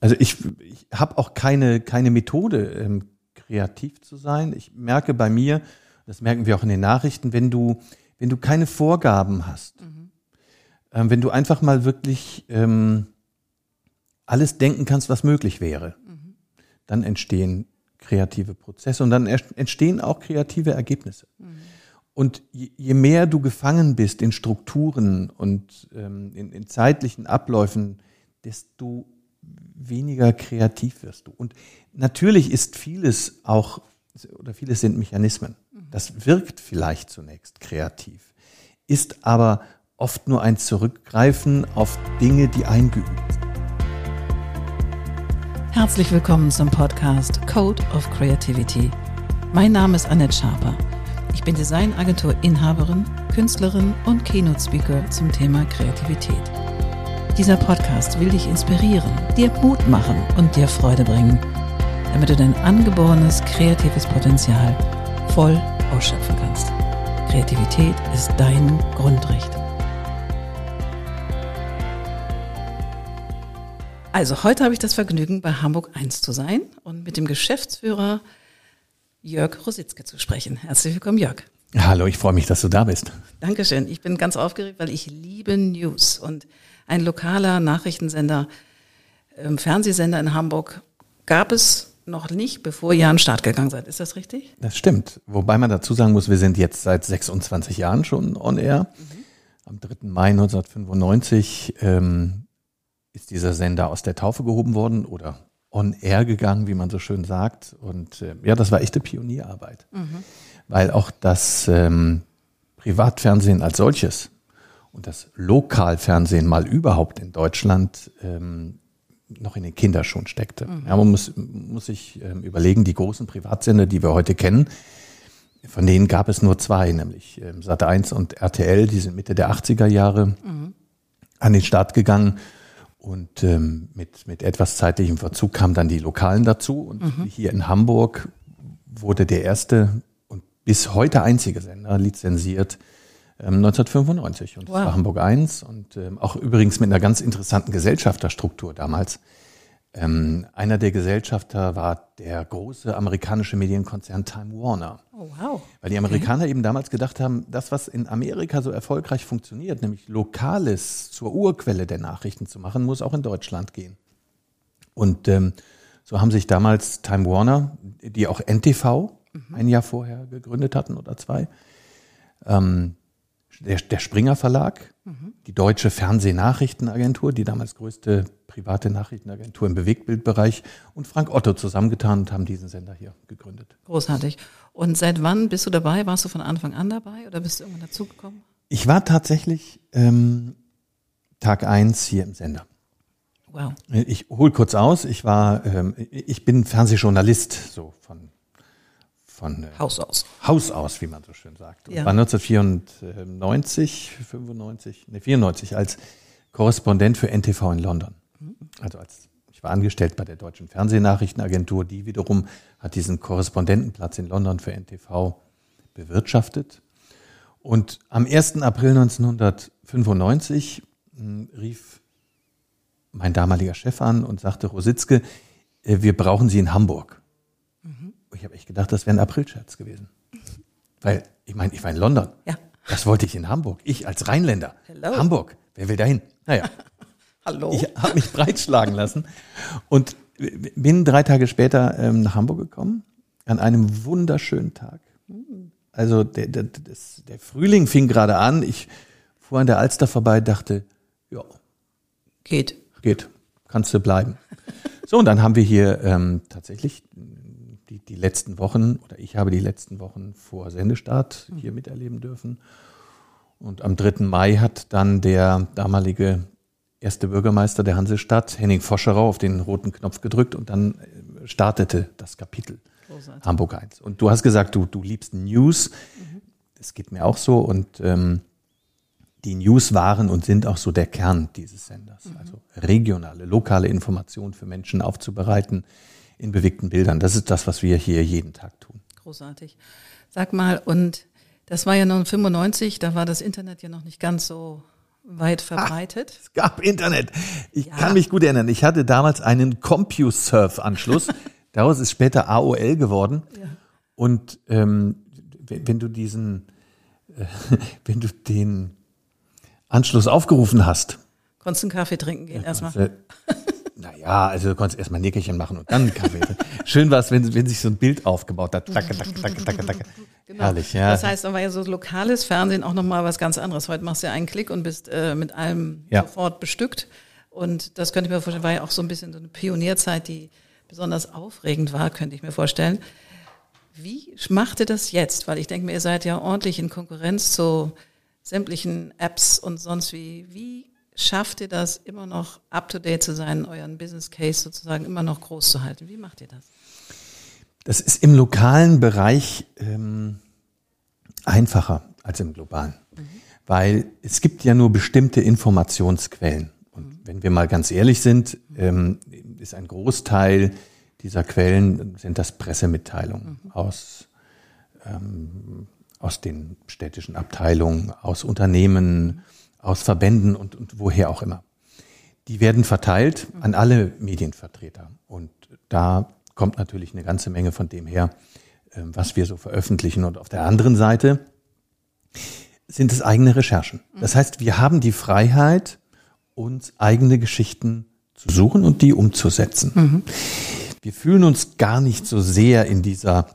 Also ich, ich habe auch keine, keine Methode, ähm, kreativ zu sein. Ich merke bei mir, das merken wir auch in den Nachrichten, wenn du, wenn du keine Vorgaben hast, mhm. ähm, wenn du einfach mal wirklich ähm, alles denken kannst, was möglich wäre, mhm. dann entstehen kreative Prozesse und dann entstehen auch kreative Ergebnisse. Mhm. Und je, je, mehr du gefangen bist in Strukturen und ähm, in, in zeitlichen Abläufen, desto weniger kreativ wirst du. Und natürlich ist vieles auch, oder vieles sind Mechanismen. Das wirkt vielleicht zunächst kreativ, ist aber oft nur ein Zurückgreifen auf Dinge, die eingeübt sind. Herzlich willkommen zum Podcast Code of Creativity. Mein Name ist Annette Schaper. Ich bin Designagentur-Inhaberin, Künstlerin und Keynote-Speaker zum Thema Kreativität. Dieser Podcast will dich inspirieren, dir Mut machen und dir Freude bringen, damit du dein angeborenes kreatives Potenzial voll ausschöpfen kannst. Kreativität ist dein Grundrecht. Also heute habe ich das Vergnügen, bei Hamburg 1 zu sein und mit dem Geschäftsführer Jörg Rositzke zu sprechen. Herzlich willkommen, Jörg. Hallo, ich freue mich, dass du da bist. Dankeschön. Ich bin ganz aufgeregt, weil ich liebe News und ein lokaler Nachrichtensender, ähm, Fernsehsender in Hamburg gab es noch nicht, bevor ihr an den Start gegangen seid. Ist das richtig? Das stimmt. Wobei man dazu sagen muss, wir sind jetzt seit 26 Jahren schon on air. Mhm. Am 3. Mai 1995 ähm, ist dieser Sender aus der Taufe gehoben worden oder on air gegangen, wie man so schön sagt. Und äh, ja, das war echte Pionierarbeit. Mhm. Weil auch das ähm, Privatfernsehen als solches und das Lokalfernsehen mal überhaupt in Deutschland ähm, noch in den Kinderschuhen steckte. Mhm. Ja, man muss, muss sich ähm, überlegen, die großen Privatsender, die wir heute kennen, von denen gab es nur zwei, nämlich ähm, Sat1 und RTL, die sind Mitte der 80er Jahre mhm. an den Start gegangen. Und ähm, mit, mit etwas zeitlichem Verzug kamen dann die Lokalen dazu. Und mhm. hier in Hamburg wurde der erste und bis heute einzige Sender lizenziert 1995 ähm, und wow. das war Hamburg 1 und ähm, auch übrigens mit einer ganz interessanten Gesellschafterstruktur damals. Ähm, einer der Gesellschafter war der große amerikanische Medienkonzern Time Warner. Oh, wow. Weil die Amerikaner okay. eben damals gedacht haben, das, was in Amerika so erfolgreich funktioniert, nämlich Lokales zur Urquelle der Nachrichten zu machen, muss auch in Deutschland gehen. Und ähm, so haben sich damals Time Warner, die auch NTV mhm. ein Jahr vorher gegründet hatten oder zwei, ähm, der, der Springer Verlag, mhm. die Deutsche Fernsehnachrichtenagentur, die damals größte private Nachrichtenagentur im Bewegtbildbereich und Frank Otto zusammengetan und haben diesen Sender hier gegründet. Großartig. Und seit wann bist du dabei? Warst du von Anfang an dabei oder bist du irgendwann dazugekommen? Ich war tatsächlich ähm, Tag eins hier im Sender. Wow. Ich hol kurz aus. Ich war, ähm, ich bin Fernsehjournalist, so von von äh, Haus aus. Haus aus, wie man so schön sagt. Und ja. war 1994, 95, ne 94 als Korrespondent für NTV in London. Mhm. Also als ich war angestellt bei der deutschen Fernsehnachrichtenagentur, die wiederum hat diesen Korrespondentenplatz in London für NTV bewirtschaftet. Und am 1. April 1995 hm, rief mein damaliger Chef an und sagte, Rositzke, äh, wir brauchen Sie in Hamburg ich habe echt gedacht, das wäre ein Aprilscherz gewesen. Weil, ich meine, ich war in London. Ja. Das wollte ich in Hamburg. Ich als Rheinländer. Hello. Hamburg. Wer will dahin? Naja. Hallo. Ich habe mich breitschlagen lassen und bin drei Tage später ähm, nach Hamburg gekommen, an einem wunderschönen Tag. Also der, der, das, der Frühling fing gerade an. Ich fuhr an der Alster vorbei, dachte, ja. Geht. Geht. Kannst du bleiben. So, und dann haben wir hier ähm, tatsächlich die, die letzten Wochen oder ich habe die letzten Wochen vor Sendestart hier miterleben dürfen. Und am 3. Mai hat dann der damalige erste Bürgermeister der Hansestadt, Henning Foscherau, auf den roten Knopf gedrückt und dann äh, startete das Kapitel Großartig. Hamburg 1. Und du hast gesagt, du, du liebst News. Mhm. Das geht mir auch so. Und ähm, die News waren und sind auch so der Kern dieses Senders. Mhm. Also regionale, lokale Informationen für Menschen aufzubereiten, in bewegten Bildern. Das ist das, was wir hier jeden Tag tun. Großartig. Sag mal, und das war ja 1995, da war das Internet ja noch nicht ganz so weit verbreitet. Ah, es gab Internet. Ich ja. kann mich gut erinnern. Ich hatte damals einen CompuServe-Anschluss. Daraus ist später AOL geworden. Ja. Und ähm, wenn, wenn, du diesen, äh, wenn du den Anschluss aufgerufen hast. Konntest du einen Kaffee trinken gehen ja, erstmal? Naja, also du konntest erstmal ein Nickerchen machen und dann Kaffee. Schön war es, wenn, wenn sich so ein Bild aufgebaut hat. Tack, tack, tack, tack, tack. Genau. Herrlich, ja. Das heißt, da war ja so lokales Fernsehen auch nochmal was ganz anderes. Heute machst du ja einen Klick und bist äh, mit allem ja. sofort bestückt. Und das könnte ich mir vorstellen, war ja auch so ein bisschen so eine Pionierzeit, die besonders aufregend war, könnte ich mir vorstellen. Wie macht ihr das jetzt? Weil ich denke mir, ihr seid ja ordentlich in Konkurrenz zu sämtlichen Apps und sonst wie. Wie schafft ihr das, immer noch up-to-date zu sein, euren Business Case sozusagen immer noch groß zu halten? Wie macht ihr das? Das ist im lokalen Bereich ähm, einfacher als im globalen, mhm. weil es gibt ja nur bestimmte Informationsquellen. Und mhm. wenn wir mal ganz ehrlich sind, ähm, ist ein Großteil dieser Quellen sind das Pressemitteilungen mhm. aus ähm, aus den städtischen Abteilungen, aus Unternehmen, aus Verbänden und, und woher auch immer. Die werden verteilt an alle Medienvertreter. Und da kommt natürlich eine ganze Menge von dem her, ähm, was wir so veröffentlichen. Und auf der anderen Seite sind es eigene Recherchen. Das heißt, wir haben die Freiheit, uns eigene Geschichten zu suchen und die umzusetzen. Mhm. Wir fühlen uns gar nicht so sehr in dieser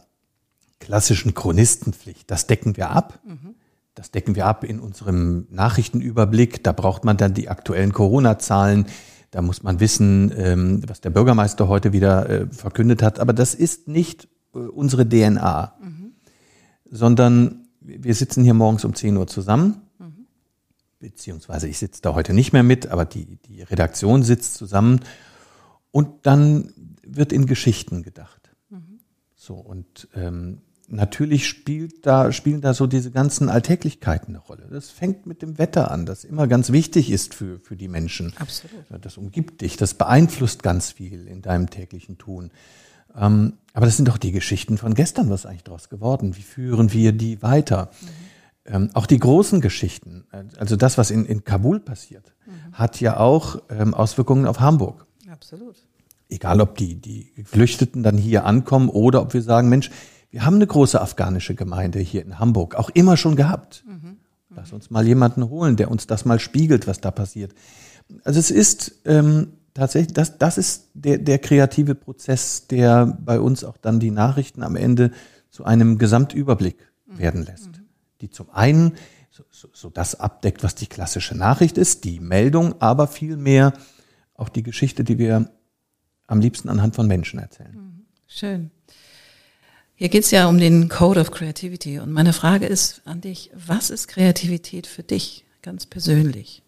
klassischen Chronistenpflicht. Das decken wir ab. Mhm. Das decken wir ab in unserem Nachrichtenüberblick. Da braucht man dann die aktuellen Corona-Zahlen. Da muss man wissen, ähm, was der Bürgermeister heute wieder äh, verkündet hat. Aber das ist nicht äh, unsere DNA, mhm. sondern wir sitzen hier morgens um 10 Uhr zusammen. Mhm. Beziehungsweise ich sitze da heute nicht mehr mit, aber die, die Redaktion sitzt zusammen. Und dann wird in Geschichten gedacht. Mhm. So, und ähm, natürlich spielt da, spielen da so diese ganzen Alltäglichkeiten eine Rolle. Das fängt mit dem Wetter an, das immer ganz wichtig ist für, für die Menschen. Absolut. Das umgibt dich, das beeinflusst ganz viel in deinem täglichen Tun. Ähm, aber das sind doch die Geschichten von gestern, was eigentlich daraus geworden? Wie führen wir die weiter? Mhm. Ähm, auch die großen Geschichten, also das, was in, in Kabul passiert, mhm. hat ja auch ähm, Auswirkungen auf Hamburg. Absolut. Egal, ob die, die Geflüchteten dann hier ankommen oder ob wir sagen, Mensch, wir haben eine große afghanische Gemeinde hier in Hamburg, auch immer schon gehabt. Mhm. Lass uns mal jemanden holen, der uns das mal spiegelt, was da passiert. Also es ist ähm, tatsächlich, das, das ist der, der kreative Prozess, der bei uns auch dann die Nachrichten am Ende zu einem Gesamtüberblick mhm. werden lässt. Die zum einen so, so, so das abdeckt, was die klassische Nachricht ist, die Meldung, aber vielmehr auch die Geschichte, die wir am liebsten anhand von Menschen erzählen. Schön. Hier geht es ja um den Code of Creativity. Und meine Frage ist an dich, was ist Kreativität für dich ganz persönlich?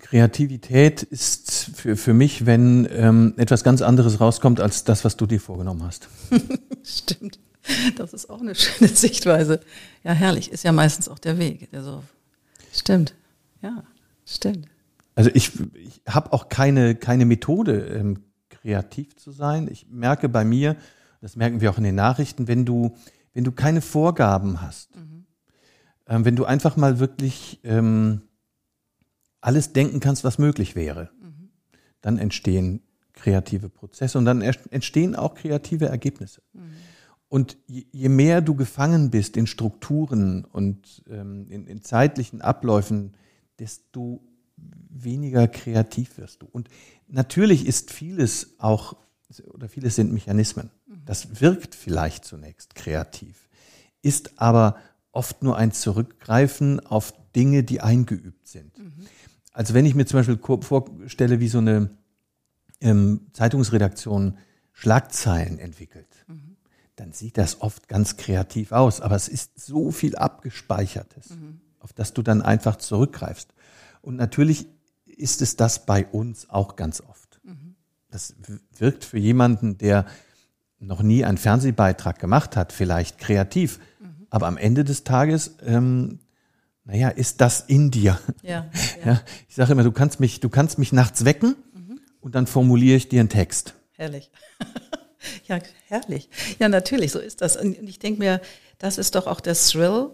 Kreativität ist für, für mich, wenn ähm, etwas ganz anderes rauskommt als das, was du dir vorgenommen hast. Stimmt. Das ist auch eine schöne Sichtweise. Ja, herrlich. Ist ja meistens auch der Weg. Also, stimmt. Ja, stimmt. Also ich, ich habe auch keine, keine Methode, ähm, kreativ zu sein. Ich merke bei mir, das merken wir auch in den Nachrichten, wenn du, wenn du keine Vorgaben hast, mhm. ähm, wenn du einfach mal wirklich ähm, alles denken kannst, was möglich wäre, mhm. dann entstehen kreative Prozesse und dann entstehen auch kreative Ergebnisse. Mhm. Und je, je, mehr du gefangen bist in Strukturen und ähm, in, in zeitlichen Abläufen, desto weniger kreativ wirst du. Und natürlich ist vieles auch, oder vieles sind Mechanismen. Das wirkt vielleicht zunächst kreativ, ist aber oft nur ein Zurückgreifen auf Dinge, die eingeübt sind. Mhm. Also wenn ich mir zum Beispiel vorstelle, wie so eine ähm, Zeitungsredaktion Schlagzeilen entwickelt, mhm. dann sieht das oft ganz kreativ aus, aber es ist so viel abgespeichertes, mhm. auf das du dann einfach zurückgreifst. Und natürlich ist es das bei uns auch ganz oft. Mhm. Das wirkt für jemanden, der noch nie einen Fernsehbeitrag gemacht hat, vielleicht kreativ. Mhm. Aber am Ende des Tages, ähm, naja, ist das in dir. Ja, ja. ja ich sage immer, du kannst mich, du kannst mich nachts wecken mhm. und dann formuliere ich dir einen Text. Herrlich. ja, herrlich. Ja, natürlich, so ist das. Und ich denke mir, das ist doch auch der Thrill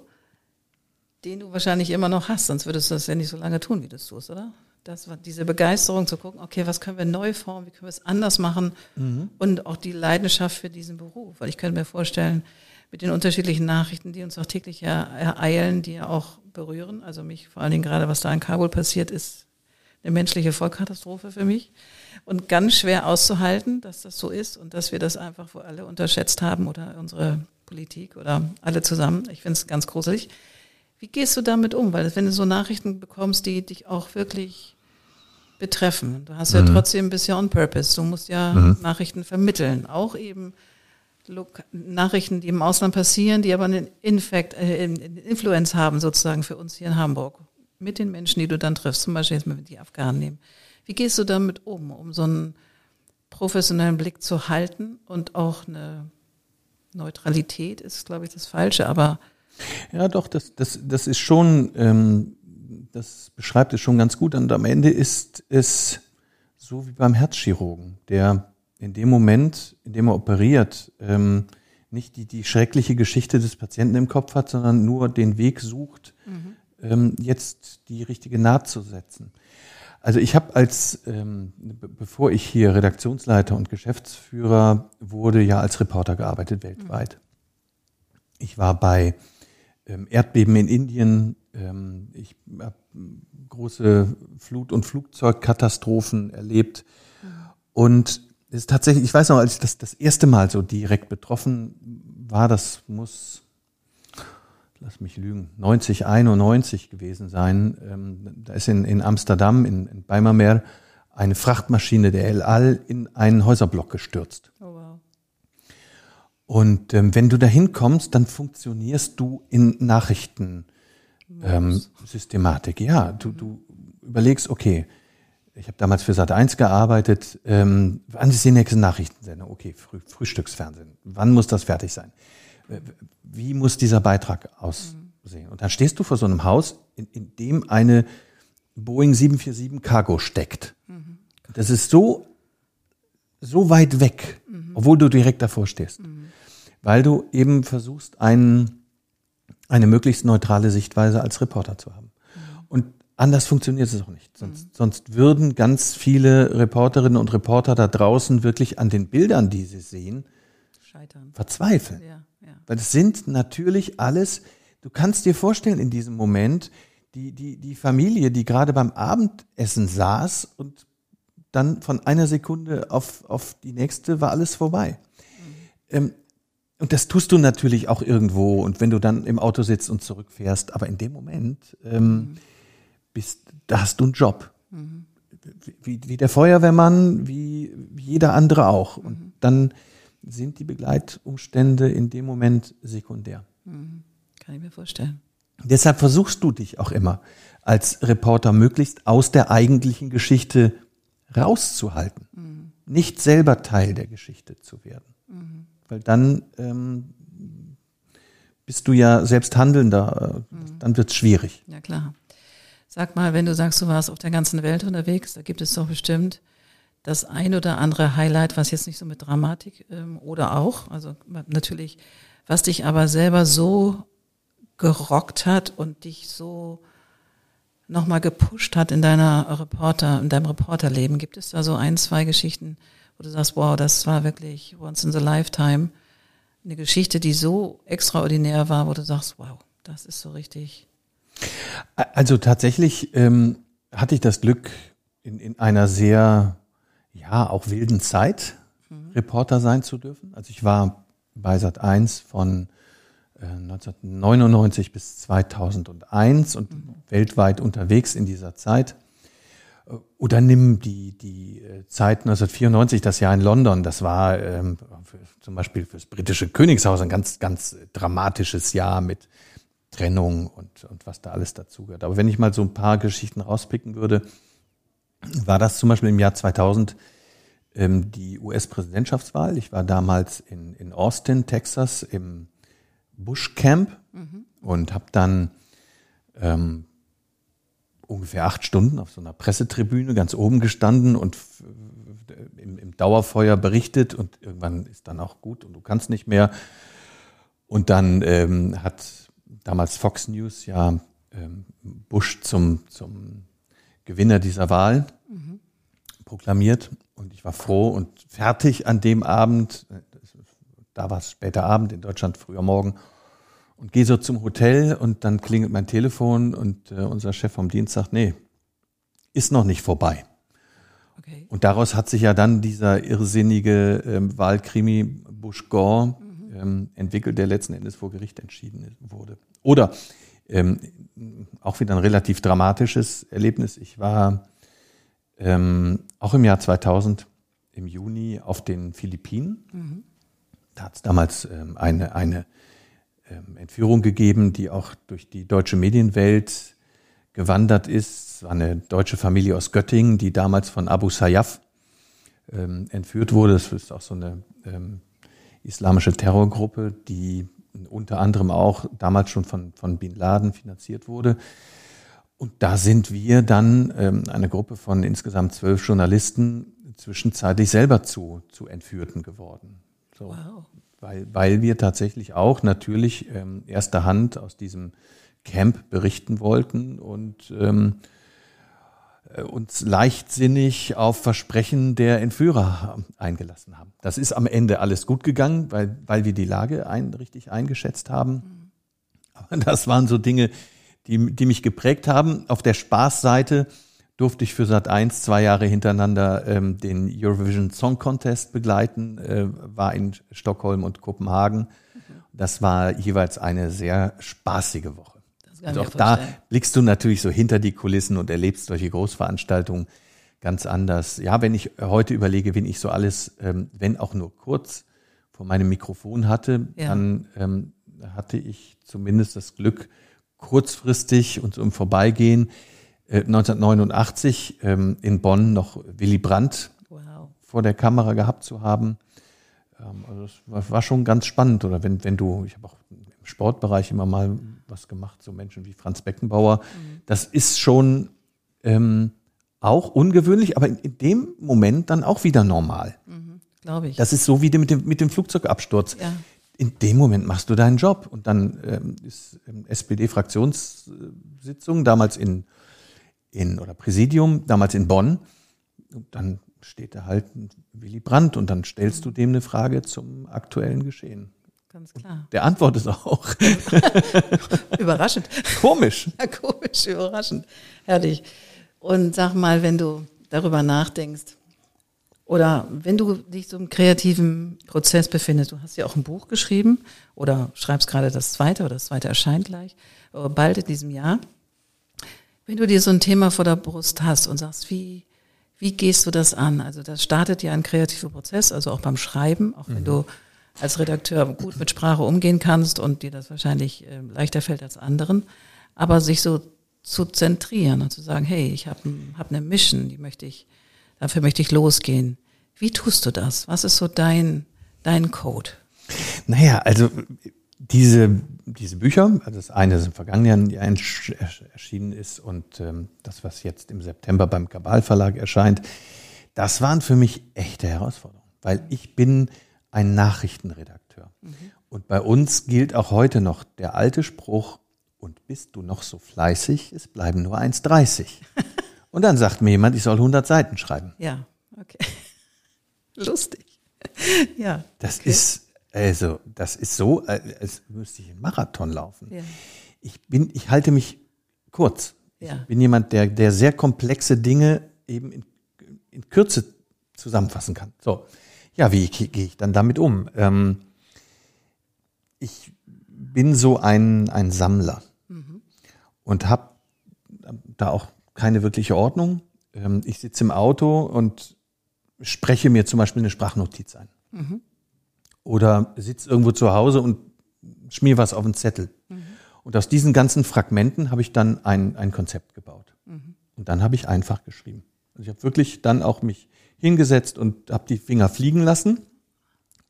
den du wahrscheinlich immer noch hast, sonst würdest du das ja nicht so lange tun, wie du es tust, oder? Das war diese Begeisterung zu gucken, okay, was können wir neu formen, wie können wir es anders machen mhm. und auch die Leidenschaft für diesen Beruf. Weil ich könnte mir vorstellen, mit den unterschiedlichen Nachrichten, die uns auch täglich ereilen, die ja auch berühren, also mich vor allen Dingen gerade, was da in Kabul passiert, ist eine menschliche Vollkatastrophe für mich und ganz schwer auszuhalten, dass das so ist und dass wir das einfach wohl alle unterschätzt haben oder unsere Politik oder alle zusammen. Ich finde es ganz gruselig. Wie gehst du damit um? Weil wenn du so Nachrichten bekommst, die dich auch wirklich betreffen, du hast mhm. ja trotzdem ein bisschen on purpose. Du musst ja mhm. Nachrichten vermitteln, auch eben Nachrichten, die im Ausland passieren, die aber einen Infekt, äh, Influence haben sozusagen für uns hier in Hamburg mit den Menschen, die du dann triffst. Zum Beispiel jetzt mal die Afghanen nehmen. Wie gehst du damit um, um so einen professionellen Blick zu halten und auch eine Neutralität ist, glaube ich, das Falsche, aber ja, doch, das, das, das ist schon, ähm, das beschreibt es schon ganz gut. Und am Ende ist es so wie beim Herzchirurgen, der in dem Moment, in dem er operiert, ähm, nicht die, die schreckliche Geschichte des Patienten im Kopf hat, sondern nur den Weg sucht, mhm. ähm, jetzt die richtige Naht zu setzen. Also ich habe als, ähm, bevor ich hier Redaktionsleiter und Geschäftsführer wurde, ja als Reporter gearbeitet weltweit. Ich war bei Erdbeben in Indien, ähm, ich habe große Flut- und Flugzeugkatastrophen erlebt. Und es ist tatsächlich, ich weiß noch, als ich das das erste Mal so direkt betroffen war, das muss lass mich lügen, 90, 91 gewesen sein. Ähm, da ist in, in Amsterdam, in, in Beimermeer, eine Frachtmaschine der El Al in einen Häuserblock gestürzt. Oh. Und ähm, wenn du da hinkommst, dann funktionierst du in Nachrichtensystematik. Ähm, ja, du, du überlegst, okay, ich habe damals für Sat 1 gearbeitet, ähm, wann ist die nächste Nachrichtensendung? Okay, Früh, Frühstücksfernsehen. Wann muss das fertig sein? wie muss dieser Beitrag aussehen? Und dann stehst du vor so einem Haus, in, in dem eine Boeing 747 Cargo steckt. Mhm. Das ist so, so weit weg, mhm. obwohl du direkt davor stehst. Mhm. Weil du eben versuchst, einen, eine möglichst neutrale Sichtweise als Reporter zu haben. Und anders funktioniert es auch nicht. Sonst, sonst würden ganz viele Reporterinnen und Reporter da draußen wirklich an den Bildern, die sie sehen, Scheitern. verzweifeln. Ja. Weil es sind natürlich alles, du kannst dir vorstellen in diesem Moment, die, die, die Familie, die gerade beim Abendessen saß und dann von einer Sekunde auf, auf die nächste war alles vorbei. Mhm. Ähm, und das tust du natürlich auch irgendwo und wenn du dann im Auto sitzt und zurückfährst, aber in dem Moment ähm, mhm. bist, da hast du einen Job. Mhm. Wie, wie der Feuerwehrmann, wie, jeder andere auch. Und mhm. dann sind die Begleitumstände in dem Moment sekundär. Mhm. Kann ich mir vorstellen. Deshalb versuchst du dich auch immer als Reporter möglichst aus der eigentlichen Geschichte rauszuhalten. Mhm. Nicht selber Teil der Geschichte zu werden. Weil dann ähm, bist du ja selbst Handelnder, äh, mhm. dann wird es schwierig. Ja klar. Sag mal, wenn du sagst, du warst auf der ganzen Welt unterwegs, da gibt es doch bestimmt das ein oder andere Highlight, was jetzt nicht so mit Dramatik ähm, oder auch, also natürlich, was dich aber selber so gerockt hat und dich so nochmal gepusht hat in deiner Reporter, in deinem Reporterleben. Gibt es da so ein, zwei Geschichten, wo du sagst, wow, das war wirklich once in the lifetime. Eine Geschichte, die so extraordinär war, wo du sagst, wow, das ist so richtig. Also tatsächlich ähm, hatte ich das Glück, in, in einer sehr ja, auch wilden Zeit mhm. Reporter sein zu dürfen. Also ich war bei Sat 1 von äh, 1999 bis 2001 und mhm. weltweit unterwegs in dieser Zeit. Oder nimm die, die äh, Zeit 1994, das Jahr in London. Das war ähm, für, zum Beispiel fürs britische Königshaus ein ganz, ganz dramatisches Jahr mit Trennung und, und was da alles dazugehört. Aber wenn ich mal so ein paar Geschichten rauspicken würde, war das zum Beispiel im Jahr 2000 ähm, die US-Präsidentschaftswahl. Ich war damals in, in Austin, Texas, im Bush Camp mhm. und habe dann ähm, ungefähr acht Stunden auf so einer Pressetribüne ganz oben gestanden und im, im Dauerfeuer berichtet und irgendwann ist dann auch gut und du kannst nicht mehr. Und dann ähm, hat damals Fox News ja ähm, Bush zum, zum Gewinner dieser Wahl mhm. proklamiert. Und ich war froh und fertig an dem Abend. Da war es später Abend, in Deutschland früher Morgen. Und gehe so zum Hotel und dann klingelt mein Telefon und äh, unser Chef vom Dienst sagt, nee, ist noch nicht vorbei. Okay. Und daraus hat sich ja dann dieser irrsinnige ähm, Wahlkrimi Bush Gore mhm. ähm, entwickelt, der letzten Endes vor Gericht entschieden wurde. Oder ähm, auch wieder ein relativ dramatisches Erlebnis. Ich war ähm, auch im Jahr 2000 im Juni auf den Philippinen. Mhm. Da hat es damals ähm, eine, eine Entführung gegeben, die auch durch die deutsche Medienwelt gewandert ist. Es war eine deutsche Familie aus Göttingen, die damals von Abu Sayyaf ähm, entführt wurde. Das ist auch so eine ähm, islamische Terrorgruppe, die unter anderem auch damals schon von, von Bin Laden finanziert wurde. Und da sind wir dann, ähm, eine Gruppe von insgesamt zwölf Journalisten, zwischenzeitlich selber zu, zu Entführten geworden. So. Wow. Weil, weil wir tatsächlich auch natürlich ähm, erster Hand aus diesem Camp berichten wollten und ähm, äh, uns leichtsinnig auf Versprechen der Entführer eingelassen haben. Das ist am Ende alles gut gegangen, weil, weil wir die Lage ein, richtig eingeschätzt haben. Aber das waren so Dinge, die, die mich geprägt haben. Auf der Spaßseite durfte ich für Sat 1 zwei Jahre hintereinander ähm, den Eurovision Song Contest begleiten, äh, war in Stockholm und Kopenhagen. Das war jeweils eine sehr spaßige Woche. Und auch da blickst du natürlich so hinter die Kulissen und erlebst solche Großveranstaltungen ganz anders. Ja, wenn ich heute überlege, wen ich so alles, ähm, wenn auch nur kurz, vor meinem Mikrofon hatte, ja. dann ähm, hatte ich zumindest das Glück, kurzfristig und so im Vorbeigehen 1989 ähm, in Bonn noch Willy Brandt wow. vor der Kamera gehabt zu haben. Ähm, also das war, war, schon ganz spannend. Oder wenn, wenn du, ich habe auch Sportbereich immer mal was gemacht, so Menschen wie Franz Beckenbauer. Mhm. Das ist schon ähm, auch ungewöhnlich, aber in, in, dem Moment dann auch wieder normal. Mhm, Glaube ich. Das ist so wie mit dem, mit dem Flugzeugabsturz. Ja. In dem Moment machst du deinen Job. Und dann ähm, ist ähm, SPD-Fraktionssitzung, damals in, in, oder Präsidium, damals in Bonn. Und dann steht da halt Willy Brandt und dann stellst du mhm. dem eine Frage zum aktuellen Geschehen. Ganz klar. Der Antwort ist auch. überraschend. Komisch. Ja, komisch, überraschend. Herrlich. Und sag mal, wenn du darüber nachdenkst, oder wenn du dich so im kreativen Prozess befindest, du hast ja auch ein Buch geschrieben oder schreibst gerade das zweite oder das zweite erscheint gleich, äh, bald in diesem Jahr. Wenn du dir so ein Thema vor der Brust hast und sagst, wie, wie gehst du das an? Also das startet ja ein kreativer Prozess, also auch beim Schreiben, auch wenn mhm. du als Redakteur gut mit Sprache umgehen kannst und dir das wahrscheinlich äh, leichter fällt als anderen, aber sich so zu zentrieren und zu sagen, hey, ich habe hab eine Mission, die möchte ich, dafür möchte ich losgehen. Wie tust du das? Was ist so dein, dein Code? Naja, also diese, diese Bücher, also das eine ist im vergangenen Jahr erschienen ist und ähm, das, was jetzt im September beim Kabal Verlag erscheint, das waren für mich echte Herausforderungen, weil ich bin ein Nachrichtenredakteur. Mhm. Und bei uns gilt auch heute noch der alte Spruch, und bist du noch so fleißig, es bleiben nur 1,30. und dann sagt mir jemand, ich soll 100 Seiten schreiben. Ja, okay. Lustig. ja. Das okay. ist, also, das ist so, als müsste ich einen Marathon laufen. Ja. Ich bin, ich halte mich kurz. Ja. Ich bin jemand, der, der sehr komplexe Dinge eben in, in Kürze zusammenfassen kann. So. Ja, wie gehe ich dann damit um? Ähm, ich bin so ein, ein Sammler mhm. und habe da auch keine wirkliche Ordnung. Ähm, ich sitze im Auto und spreche mir zum Beispiel eine Sprachnotiz ein. Mhm. Oder sitze irgendwo zu Hause und schmier was auf einen Zettel. Mhm. Und aus diesen ganzen Fragmenten habe ich dann ein, ein Konzept gebaut. Mhm. Und dann habe ich einfach geschrieben. Also ich habe wirklich dann auch mich hingesetzt und habe die Finger fliegen lassen,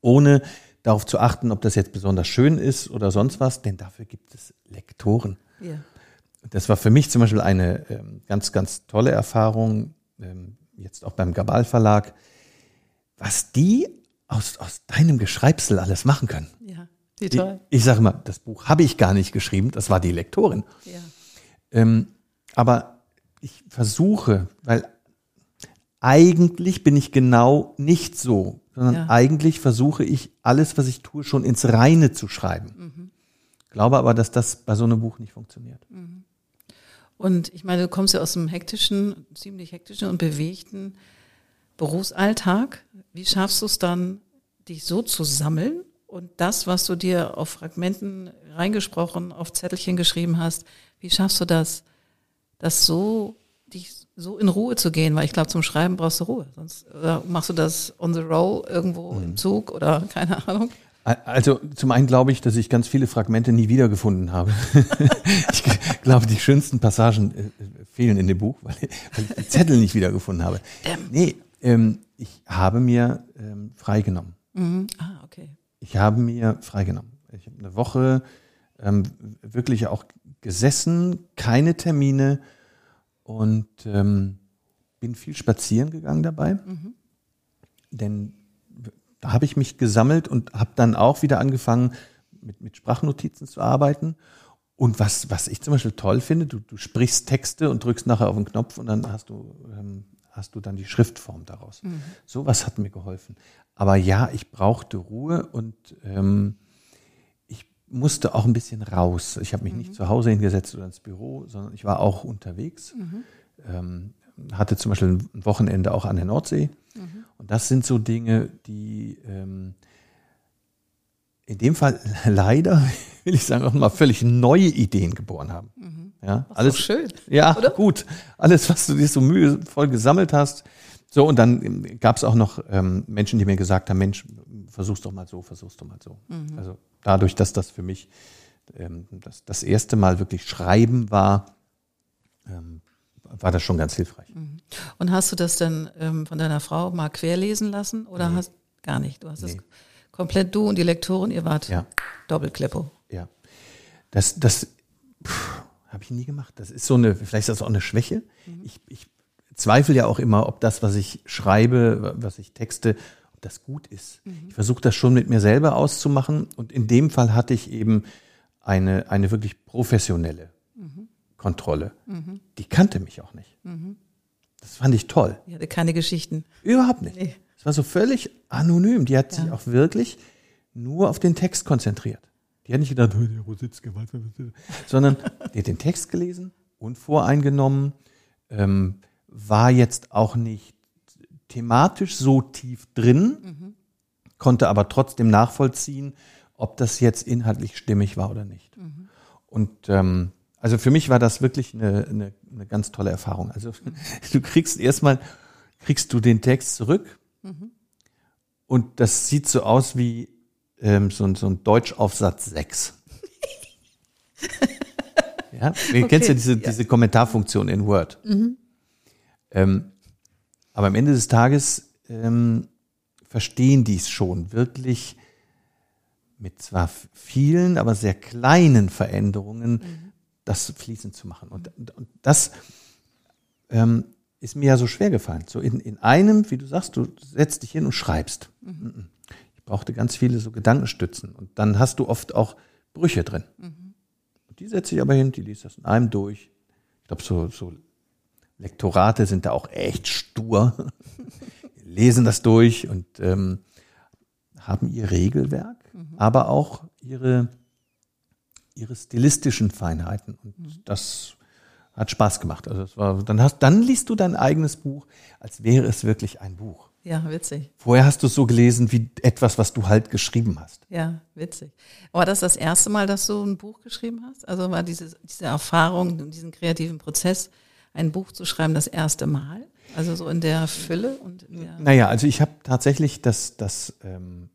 ohne darauf zu achten, ob das jetzt besonders schön ist oder sonst was, denn dafür gibt es Lektoren. Ja. Das war für mich zum Beispiel eine ähm, ganz, ganz tolle Erfahrung, ähm, jetzt auch beim Gabal Verlag, was die aus, aus deinem Geschreibsel alles machen können. Ja, wie toll. Ich, ich sage mal, das Buch habe ich gar nicht geschrieben, das war die Lektorin. Ja. Ähm, aber ich versuche, weil eigentlich bin ich genau nicht so, sondern Ja. eigentlich versuche ich alles, was ich tue, schon ins Reine zu schreiben. Mhm. Glaube aber, dass das bei so einem Buch nicht funktioniert. Und ich meine, du kommst ja aus einem hektischen, ziemlich hektischen und bewegten Berufsalltag. Wie schaffst du es dann, dich so zu sammeln und das, was du dir auf Fragmenten reingesprochen, auf Zettelchen geschrieben hast, wie schaffst du das, das so, dich so in Ruhe zu gehen? Weil ich glaube, zum Schreiben brauchst du Ruhe. Sonst oder machst du das on the row irgendwo im Zug oder keine Ahnung. Also zum einen glaube ich, dass ich ganz viele Fragmente nie wiedergefunden habe. ich glaube, die schönsten Passagen äh, fehlen in dem Buch, weil, weil ich die Zettel nicht wiedergefunden habe. Nee, ähm, ich habe mir ähm, freigenommen. Mhm. Ah, okay. Ich habe mir freigenommen. Ich habe eine Woche ähm, wirklich auch gesessen, keine Termine und ähm, bin viel spazieren gegangen dabei. Denn da habe ich mich gesammelt und habe dann auch wieder angefangen, mit, mit Sprachnotizen zu arbeiten. Und was, was ich zum Beispiel toll finde, du, du sprichst Texte und drückst nachher auf den Knopf und dann hast du, ähm, hast du dann die Schriftform daraus. Sowas hat mir geholfen. Aber ja, ich brauchte Ruhe und ähm, ich musste auch ein bisschen raus. Ich habe mich nicht zu Hause hingesetzt oder ins Büro, sondern ich war auch unterwegs. Ähm, hatte zum Beispiel ein Wochenende auch an der Nordsee. Und das sind so Dinge, die ähm, in dem Fall leider, will ich sagen, auch mal völlig neue Ideen geboren haben. Ja, Alles schön. ja, oder? gut. Alles, was du dir so mühevoll gesammelt hast. So, und dann gab es auch noch ähm, Menschen, die mir gesagt haben, Mensch, versuch's doch mal so, versuch's doch mal so. Mhm. Also dadurch, dass das für mich ähm, das, das erste Mal wirklich Schreiben war, ähm, war das schon ganz hilfreich. Und hast du das dann ähm, von deiner Frau mal querlesen lassen oder hast gar nicht? Du hast es Nee. Komplett du und die Lektorin, ihr wart Ja. Doppelkleppo. Ja. Das, das habe ich nie gemacht. Das ist so eine, vielleicht ist das auch eine Schwäche. Ich, ich zweifle ja auch immer, ob das, was ich schreibe, was ich texte, ob das gut ist. Ich versuche das schon mit mir selber auszumachen. Und in dem Fall hatte ich eben eine, eine wirklich professionelle Kontrolle. Die kannte mich auch nicht. Das fand ich toll. Ich hatte keine Geschichten. Überhaupt nicht. Nee. Es war so völlig anonym. Die hat sich Ja. auch wirklich nur auf den Text konzentriert. Die hat nicht gedacht, "Oh, der Rositzke, was, was, was", sondern die hat den Text gelesen, unvoreingenommen, ähm, war jetzt auch nicht thematisch so tief drin, konnte aber trotzdem nachvollziehen, ob das jetzt inhaltlich stimmig war oder nicht. Und ähm, also für mich war das wirklich eine, eine, eine ganz tolle Erfahrung. Also du kriegst erstmal, kriegst du den Text zurück und das sieht so aus wie ähm, so, ein- so ein Deutschaufsatz 6. ja, du kennst ja diese, diese Kommentarfunktion in Word. Ähm, aber am Ende des Tages ähm, verstehen die es schon wirklich mit zwar vielen, aber sehr kleinen Veränderungen, das fließend zu machen. Und, und das ähm, ist mir ja so schwer gefallen. So in, in einem, wie du sagst, du setzt dich hin und schreibst. Mhm. Ich brauchte ganz viele so Gedankenstützen. Und dann hast du oft auch Brüche drin. Und die setze ich aber hin, die liest das in einem durch. Ich glaube, so, so Lektorate sind da auch echt stur, lesen das durch und ähm, haben ihr Regelwerk, aber auch ihre, ihre stilistischen Feinheiten. Und das hat Spaß gemacht. Also es war, dann hast, dann liest du dein eigenes Buch, als wäre es wirklich ein Buch. Ja, witzig. Vorher hast du es so gelesen wie etwas, was du halt geschrieben hast. Ja, witzig. War das das erste Mal, dass du ein Buch geschrieben hast? Also war diese, diese Erfahrung, diesen kreativen Prozess, ein Buch zu schreiben, das erste Mal? Also so in der Fülle und in der, Naja, also ich habe tatsächlich das, das ähm,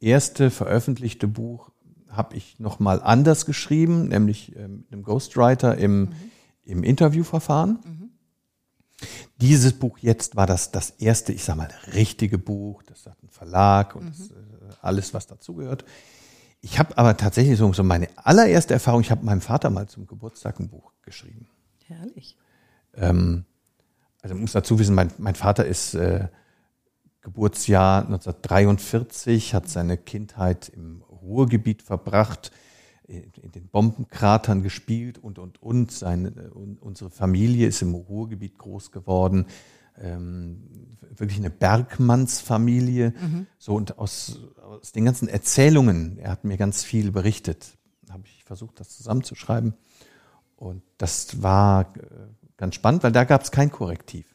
erste veröffentlichte Buch habe ich noch mal anders geschrieben, nämlich ähm, mit einem Ghostwriter im, im Interviewverfahren. Dieses Buch jetzt war das, das erste, ich sag mal, richtige Buch. Das hat einen Verlag und das, äh, alles, was dazugehört. Ich habe aber tatsächlich so, so meine allererste Erfahrung, ich habe meinem Vater mal zum Geburtstag ein Buch geschrieben. herrlich. Ähm, also muss dazu wissen, mein, mein Vater ist äh, Geburtsjahr 1943, hat seine Kindheit im Ruhrgebiet verbracht, in den Bombenkratern gespielt und, und, und. Seine, und unsere Familie ist im Ruhrgebiet groß geworden. Ähm, wirklich eine Bergmannsfamilie. Mhm. So und aus, aus den ganzen Erzählungen, er hat mir ganz viel berichtet, habe ich versucht, das zusammenzuschreiben. Und das war äh, ganz spannend, weil da gab es kein Korrektiv.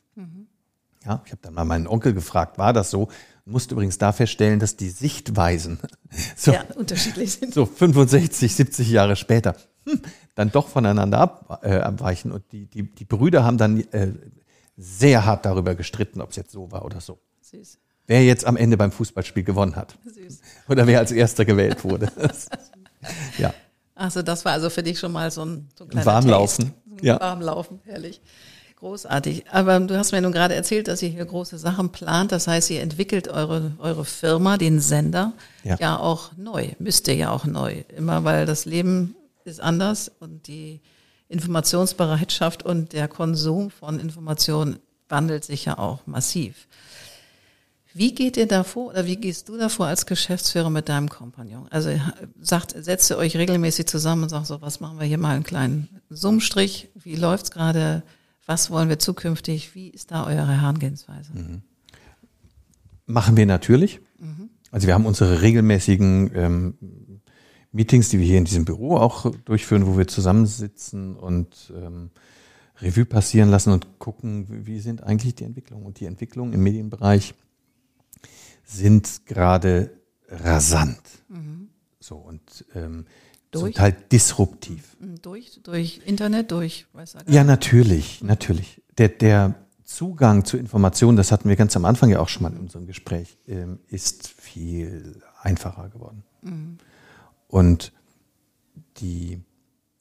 Ja, ich habe dann mal meinen Onkel gefragt, war das so? musste übrigens da feststellen, dass die Sichtweisen so, ja, unterschiedlich sind. So 65, 70 Jahre später hm, dann doch voneinander ab, äh, abweichen. Und die, die, die Brüder haben dann äh, sehr hart darüber gestritten, ob es jetzt so war oder so. Süß. Wer jetzt am Ende beim Fußballspiel gewonnen hat. Süß. Oder wer als erster gewählt wurde. ja. Also das war also für dich schon mal so ein, so ein kleiner Warmlaufen. Taste. Ja. Warmlaufen, herrlich. Großartig. Aber du hast mir nun gerade erzählt, dass ihr hier große Sachen plant. Das heißt, ihr entwickelt eure, eure Firma, den Sender, ja. ja auch neu. Müsst ihr ja auch neu. Immer weil das Leben ist anders und die Informationsbereitschaft und der Konsum von Informationen wandelt sich ja auch massiv. Wie geht ihr davor oder wie gehst du davor als Geschäftsführer mit deinem Kompagnon? Also sagt, setzt ihr euch regelmäßig zusammen und sagt so, was machen wir hier mal einen kleinen Summstrich? Wie läuft's gerade? Was wollen wir zukünftig? Wie ist da eure Herangehensweise? Mhm. Machen wir natürlich. Mhm. Also wir haben unsere regelmäßigen ähm, Meetings, die wir hier in diesem Büro auch durchführen, wo wir zusammensitzen und ähm, Revue passieren lassen und gucken, wie sind eigentlich die Entwicklungen. Und die Entwicklungen im Medienbereich sind gerade rasant. Mhm. So und ähm, durch? Zum Teil disruptiv. Mhm, durch, durch Internet, durch, weiß er Ja, natürlich, natürlich. Der, der Zugang zu Informationen, das hatten wir ganz am Anfang ja auch schon mal in unserem Gespräch, ähm, ist viel einfacher geworden. Mhm. Und die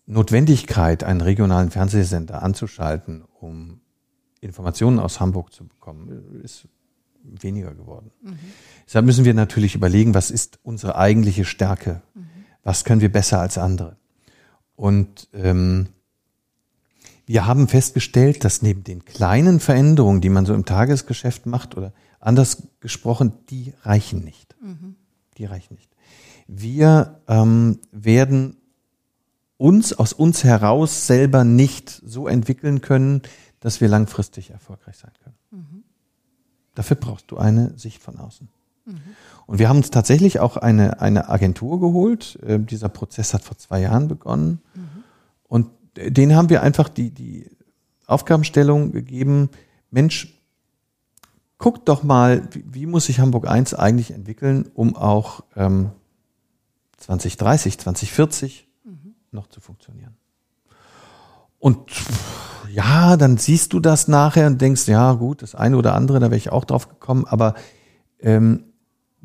Notwendigkeit, einen regionalen Fernsehsender anzuschalten, um Informationen aus Hamburg zu bekommen, ist weniger geworden. Mhm. Deshalb müssen wir natürlich überlegen, was ist unsere eigentliche Stärke? Mhm was können wir besser als andere. Und ähm, wir haben festgestellt, dass neben den kleinen Veränderungen, die man so im Tagesgeschäft macht, oder anders gesprochen, die reichen nicht. Mhm. Die reichen nicht. Wir ähm, werden uns aus uns heraus selber nicht so entwickeln können, dass wir langfristig erfolgreich sein können. Mhm. Dafür brauchst du eine Sicht von außen. Und wir haben uns tatsächlich auch eine, eine Agentur geholt. Äh, dieser Prozess hat vor zwei Jahren begonnen. Mhm. Und denen haben wir einfach die, die Aufgabenstellung gegeben, Mensch, guckt doch mal, wie, wie muss sich Hamburg 1 eigentlich entwickeln, um auch ähm, 2030, 2040 mhm. noch zu funktionieren. Und ja, dann siehst du das nachher und denkst, ja gut, das eine oder andere, da wäre ich auch drauf gekommen, aber ähm,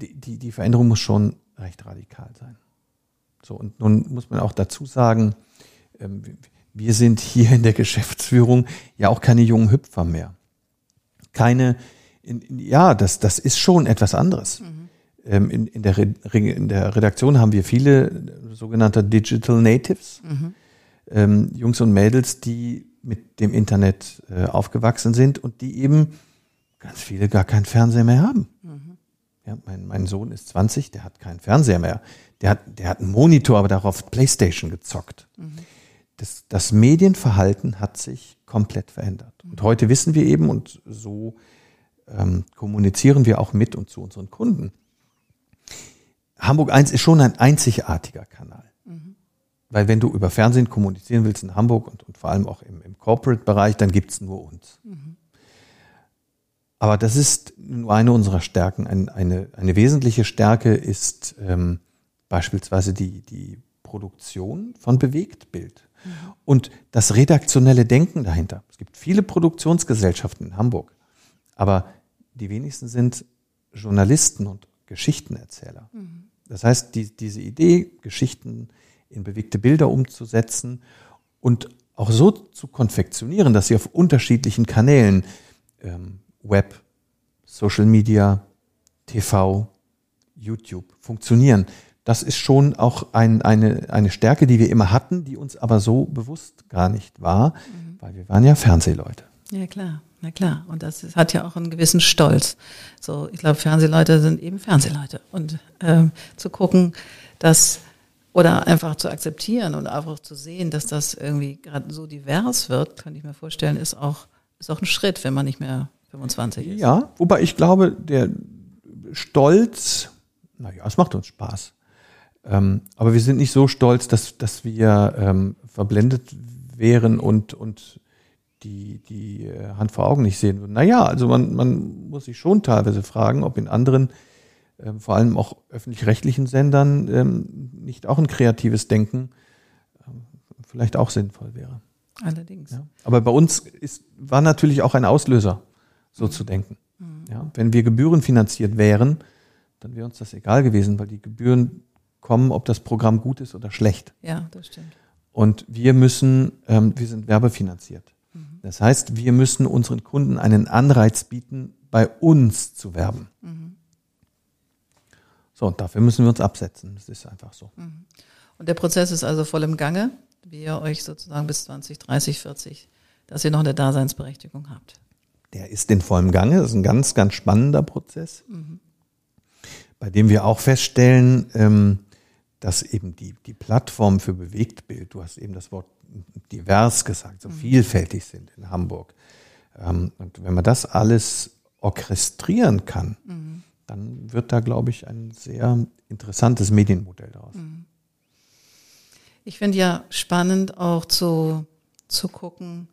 die, die, die Veränderung muss schon recht radikal sein. So, und nun muss man auch dazu sagen, ähm, wir sind hier in der Geschäftsführung ja auch keine jungen Hüpfer mehr. Keine, in, in, ja, das, das ist schon etwas anderes. Mhm. Ähm, in, in, der in der Redaktion haben wir viele sogenannte Digital Natives, mhm. ähm, Jungs und Mädels, die mit dem Internet äh, aufgewachsen sind und die eben ganz viele gar keinen Fernseher mehr haben. Mhm. Ja, mein, mein Sohn ist 20, der hat keinen Fernseher mehr. Der hat, der hat einen Monitor, aber darauf Playstation gezockt. Mhm. Das, das Medienverhalten hat sich komplett verändert. Mhm. Und heute wissen wir eben, und so ähm, kommunizieren wir auch mit und zu unseren Kunden. Hamburg 1 ist schon ein einzigartiger Kanal. Mhm. Weil wenn du über Fernsehen kommunizieren willst in Hamburg und, und vor allem auch im, im Corporate-Bereich, dann gibt's nur uns. Mhm. Aber das ist nur eine unserer Stärken. Ein, eine, eine wesentliche Stärke ist ähm, beispielsweise die, die Produktion von Bewegtbild mhm. und das redaktionelle Denken dahinter. Es gibt viele Produktionsgesellschaften in Hamburg, aber die wenigsten sind Journalisten und Geschichtenerzähler. Mhm. Das heißt, die, diese Idee, Geschichten in bewegte Bilder umzusetzen und auch so zu konfektionieren, dass sie auf unterschiedlichen Kanälen ähm, Web, Social Media, TV, YouTube funktionieren. Das ist schon auch ein, eine, eine Stärke, die wir immer hatten, die uns aber so bewusst gar nicht war, mhm. weil wir waren ja Fernsehleute. Ja, klar. Na klar, und das hat ja auch einen gewissen Stolz. So, ich glaube, Fernsehleute sind eben Fernsehleute. Und ähm, zu gucken, dass Oder einfach zu akzeptieren und einfach zu sehen, dass das irgendwie gerade so divers wird, kann ich mir vorstellen, ist auch, ist auch ein Schritt, wenn man nicht mehr 25 ist. Ja, wobei ich glaube, der Stolz, naja, es macht uns Spaß. Ähm, aber wir sind nicht so stolz, dass, dass wir ähm, verblendet wären und, und die, die äh, Hand vor Augen nicht sehen würden. Naja, also man, man muss sich schon teilweise fragen, ob in anderen, ähm, vor allem auch öffentlich-rechtlichen Sendern, ähm, nicht auch ein kreatives Denken ähm, vielleicht auch sinnvoll wäre. Allerdings. Ja. Aber bei uns ist, war natürlich auch ein Auslöser, so zu denken. Ja, wenn wir gebührenfinanziert wären, dann wäre uns das egal gewesen, weil die Gebühren kommen, ob das Programm gut ist oder schlecht. Ja, das stimmt. Und wir müssen, ähm, wir sind werbefinanziert. Mhm. Das heißt, wir müssen unseren Kunden einen Anreiz bieten, bei uns zu werben. Mhm. So, und dafür müssen wir uns absetzen. Das ist einfach so. Mhm. Und der Prozess ist also voll im Gange, wie ihr euch sozusagen bis 20, 30, 40, dass ihr noch eine Daseinsberechtigung habt. Der ist in vollem Gange. Das ist ein ganz, ganz spannender Prozess, mhm. bei dem wir auch feststellen, ähm, dass eben die, die Plattform für Bewegtbild, du hast eben das Wort divers gesagt, so mhm. vielfältig sind in Hamburg. Ähm, und wenn man das alles orchestrieren kann, mhm. dann wird da, glaube ich, ein sehr interessantes Medienmodell daraus. Mhm. Ich finde ja spannend auch zu, zu gucken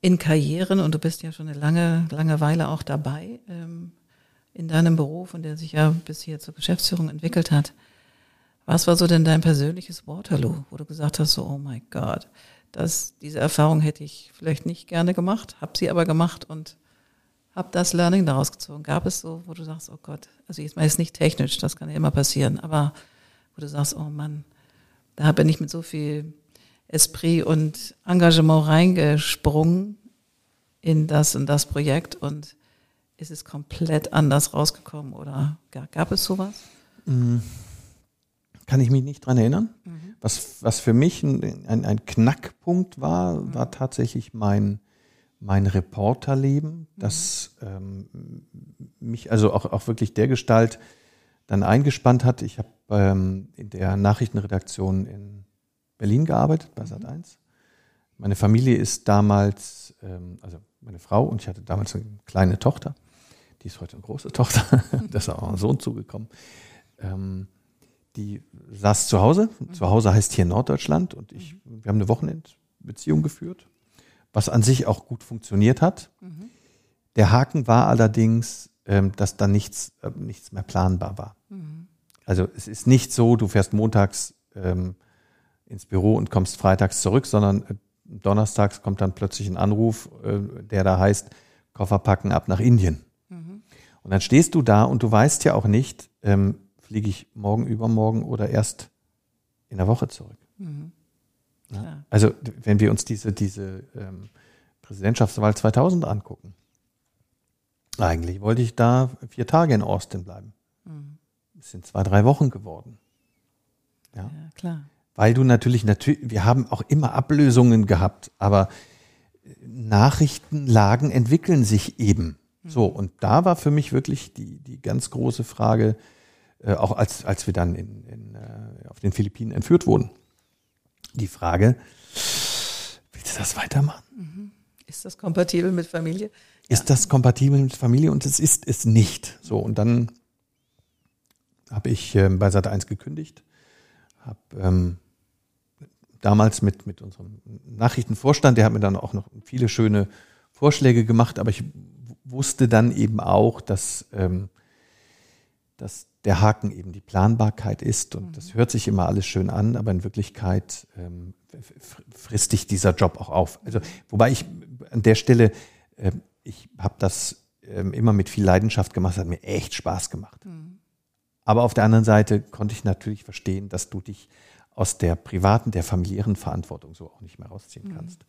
in Karrieren, und du bist ja schon eine lange, lange Weile auch dabei ähm, in deinem Beruf und der sich ja bis hier zur Geschäftsführung entwickelt hat. Was war so denn dein persönliches Waterloo, wo du gesagt hast, so, oh mein Gott, das, diese Erfahrung hätte ich vielleicht nicht gerne gemacht, habe sie aber gemacht und habe das Learning daraus gezogen. Gab es so, wo du sagst, oh Gott, also ich meine jetzt nicht technisch, das kann ja immer passieren, aber wo du sagst, oh Mann, da bin ich mit so viel Esprit und Engagement reingesprungen in das und das Projekt und ist es komplett anders rausgekommen oder gab es sowas? Mhm kann ich mich nicht dran erinnern. Mhm. Was, was für mich ein, ein, ein Knackpunkt war, mhm. war tatsächlich mein, mein Reporterleben, mhm. das ähm, mich also auch, auch wirklich der Gestalt dann eingespannt hat. Ich habe ähm, in der Nachrichtenredaktion in Berlin gearbeitet, bei Sat 1. Mhm. Meine Familie ist damals, ähm, also meine Frau und ich hatte damals eine kleine Tochter, die ist heute eine große Tochter, da ist auch ein Sohn zugekommen. Ähm, die saß zu Hause. Mhm. Zu Hause heißt hier Norddeutschland und ich, mhm. wir haben eine Wochenendbeziehung geführt, was an sich auch gut funktioniert hat. Der Haken war allerdings, ähm, dass da nichts, äh, nichts mehr planbar war. Also es ist nicht so, du fährst montags ins Büro und kommst freitags zurück, sondern äh, donnerstags kommt dann plötzlich ein Anruf, äh, der da heißt, Koffer packen ab nach Indien. Mhm. Und dann stehst du da und du weißt ja auch nicht, ähm, fliege ich morgen, übermorgen oder erst in der Woche zurück. Mhm. Ja? Also wenn wir uns diese, diese ähm, Präsidentschaftswahl 2000 angucken, eigentlich wollte ich da vier Tage in Austin bleiben. Mhm. Es sind zwei, drei Wochen geworden. Ja, ja klar. Weil du natürlich, natürlich, wir haben auch immer Ablösungen gehabt, aber Nachrichtenlagen entwickeln sich eben. Mhm. So, und da war für mich wirklich die, die ganz große Frage, äh, auch als, als wir dann in, in, äh, auf den Philippinen entführt wurden. Die Frage, willst du das weitermachen? Mhm. Ist das kompatibel mit Familie? Ist ja. das kompatibel mit Familie? Und es ist es nicht. So, und dann habe ich äh, bei Sat 1 gekündigt, habe ähm, damals mit, mit unserem Nachrichtenvorstand, der hat mir dann auch noch viele schöne Vorschläge gemacht, aber ich wusste dann eben auch, dass, ähm, dass der Haken eben die Planbarkeit ist. Und mhm. das hört sich immer alles schön an, aber in Wirklichkeit ähm, frisst dich dieser Job auch auf. Also, wobei ich an der Stelle, äh, ich habe das äh, immer mit viel Leidenschaft gemacht, es hat mir echt Spaß gemacht. Mhm. Aber auf der anderen Seite konnte ich natürlich verstehen, dass du dich aus der privaten, der familiären Verantwortung so auch nicht mehr rausziehen mhm. kannst.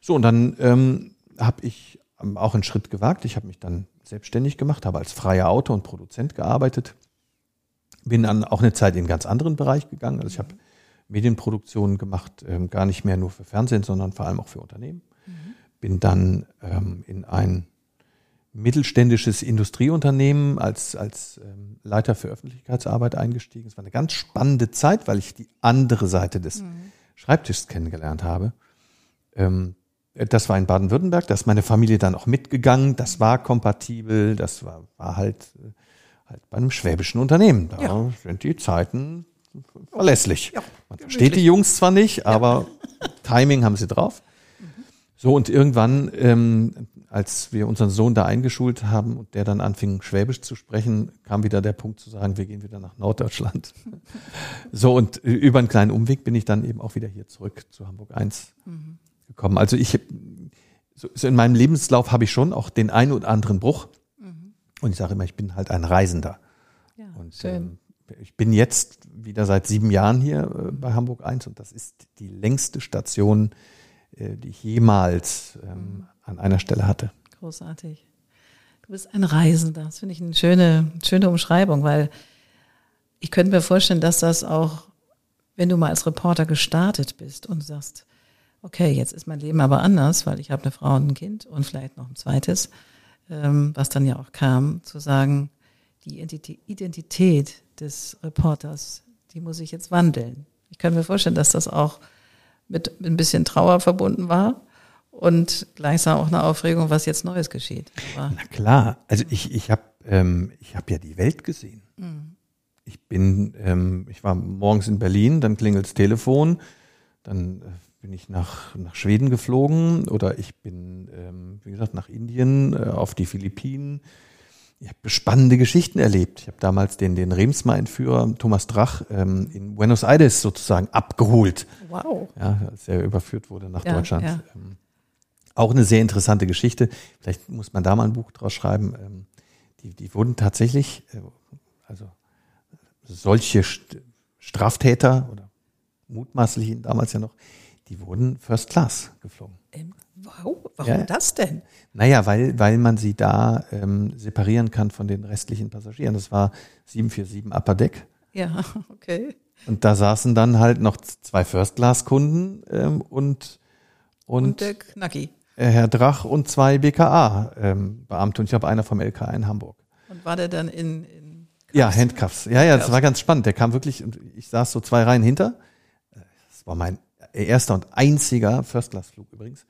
So, und dann ähm, habe ich auch einen Schritt gewagt. Ich habe mich dann selbstständig gemacht, habe als freier Autor und Produzent gearbeitet bin dann auch eine Zeit in einen ganz anderen Bereich gegangen. Also ich habe Medienproduktionen gemacht, ähm, gar nicht mehr nur für Fernsehen, sondern vor allem auch für Unternehmen. Mhm. Bin dann ähm, in ein mittelständisches Industrieunternehmen als, als ähm, Leiter für Öffentlichkeitsarbeit eingestiegen. Es war eine ganz spannende Zeit, weil ich die andere Seite des mhm. Schreibtischs kennengelernt habe. Ähm, das war in Baden-Württemberg, da ist meine Familie dann auch mitgegangen. Das war kompatibel, das war, war halt, halt bei einem schwäbischen Unternehmen. Da ja. sind die Zeiten verlässlich. Ja, Man versteht die Jungs zwar nicht, aber ja. Timing haben sie drauf. So, und irgendwann, ähm, als wir unseren Sohn da eingeschult haben und der dann anfing, Schwäbisch zu sprechen, kam wieder der Punkt zu sagen, wir gehen wieder nach Norddeutschland. so, und über einen kleinen Umweg bin ich dann eben auch wieder hier zurück zu Hamburg 1 mhm. gekommen. Also ich, so, so in meinem Lebenslauf habe ich schon auch den einen oder anderen Bruch. Mhm. Und ich sage immer, ich bin halt ein Reisender. Ja, und ähm, ich bin jetzt wieder seit sieben Jahren hier äh, bei Hamburg 1 und das ist die längste Station äh, die ich jemals ähm, an einer Stelle hatte. Großartig. Du bist ein Reisender. Das finde ich eine schöne, schöne Umschreibung, weil ich könnte mir vorstellen, dass das auch, wenn du mal als Reporter gestartet bist und sagst, okay, jetzt ist mein Leben aber anders, weil ich habe eine Frau und ein Kind und vielleicht noch ein zweites, ähm, was dann ja auch kam, zu sagen, die Identität des Reporters, die muss ich jetzt wandeln. Ich kann mir vorstellen, dass das auch mit ein bisschen Trauer verbunden war und gleichsam auch eine Aufregung, was jetzt Neues geschieht. Aber Na klar, also ich, ich habe ähm, ich hab ja die Welt gesehen. Mhm. Ich bin, ähm, ich war morgens in Berlin, dann klingelt das Telefon, dann äh, bin ich nach, nach Schweden geflogen oder ich bin, ähm, wie gesagt, nach Indien, äh, auf die Philippinen ich habe spannende Geschichten erlebt. Ich habe damals den, den Remsmar-Entführer Thomas Drach ähm, in Buenos Aires sozusagen abgeholt. Wow. Ja, als er überführt wurde nach ja, Deutschland. Ja. Ähm, auch eine sehr interessante Geschichte. Vielleicht muss man da mal ein Buch draus schreiben. Ähm, die, die wurden tatsächlich, äh, also solche Straftäter oder mutmaßlich damals ja noch, die wurden First Class geflogen. Ähm, wow, warum ja. das denn? Naja, weil, weil man sie da ähm, separieren kann von den restlichen Passagieren. Das war 747 Upper Deck. Ja, okay. Und da saßen dann halt noch zwei First-Class-Kunden ähm, und, und, und der Knacki. Äh, Herr Drach und zwei BKA-Beamte. Ähm, und ich glaube, einer vom LKA in Hamburg. Und war der dann in, in Ja, Handcuffs. Ja, ja, das war ganz spannend. Der kam wirklich, ich saß so zwei Reihen hinter. Das war mein erster und einziger First-Class-Flug übrigens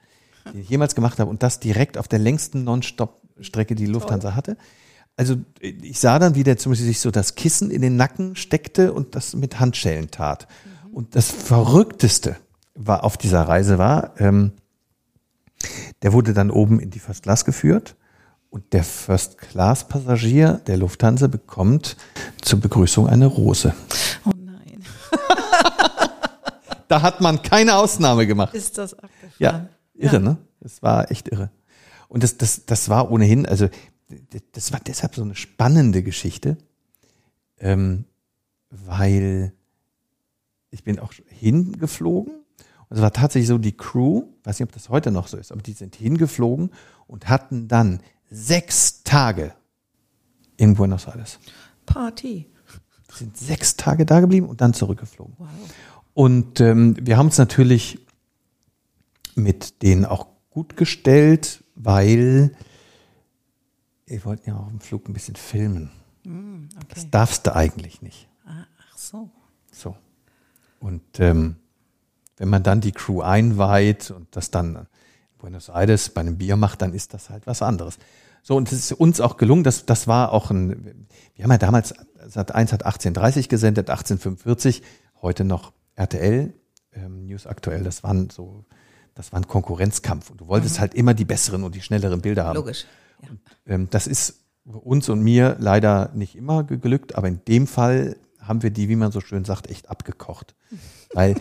den ich jemals gemacht habe und das direkt auf der längsten Non-Stop-Strecke, die Lufthansa Toll. hatte. Also ich sah dann, wie der zum Beispiel sich so das Kissen in den Nacken steckte und das mit Handschellen tat. Mhm. Und das Verrückteste war auf dieser Reise war, ähm, der wurde dann oben in die First Class geführt und der First Class Passagier der Lufthansa bekommt zur Begrüßung eine Rose. Oh nein. da hat man keine Ausnahme gemacht. Ist das abgefahren? Ja. Irre, ja. ne? Das war echt irre. Und das, das, das war ohnehin, also das war deshalb so eine spannende Geschichte, ähm, weil ich bin auch hingeflogen und es war tatsächlich so, die Crew, weiß nicht, ob das heute noch so ist, aber die sind hingeflogen und hatten dann sechs Tage in Buenos Aires. Party. Die sind sechs Tage da geblieben und dann zurückgeflogen. Wow. Und ähm, wir haben uns natürlich mit denen auch gut gestellt, weil wir wollten ja auch im Flug ein bisschen filmen. Mm, okay. Das darfst du eigentlich nicht. Ah, ach so. So. Und ähm, wenn man dann die Crew einweiht und das dann in Buenos Aires bei einem Bier macht, dann ist das halt was anderes. So, und es ist uns auch gelungen, das, das war auch ein, wir haben ja damals, Sat 1 hat 1830 gesendet, 1845, heute noch RTL, ähm, News aktuell, das waren so das war ein Konkurrenzkampf. Und du wolltest mhm. halt immer die besseren und die schnelleren Bilder haben. Logisch. Ja. Und, ähm, das ist uns und mir leider nicht immer geglückt, aber in dem Fall haben wir die, wie man so schön sagt, echt abgekocht. weil,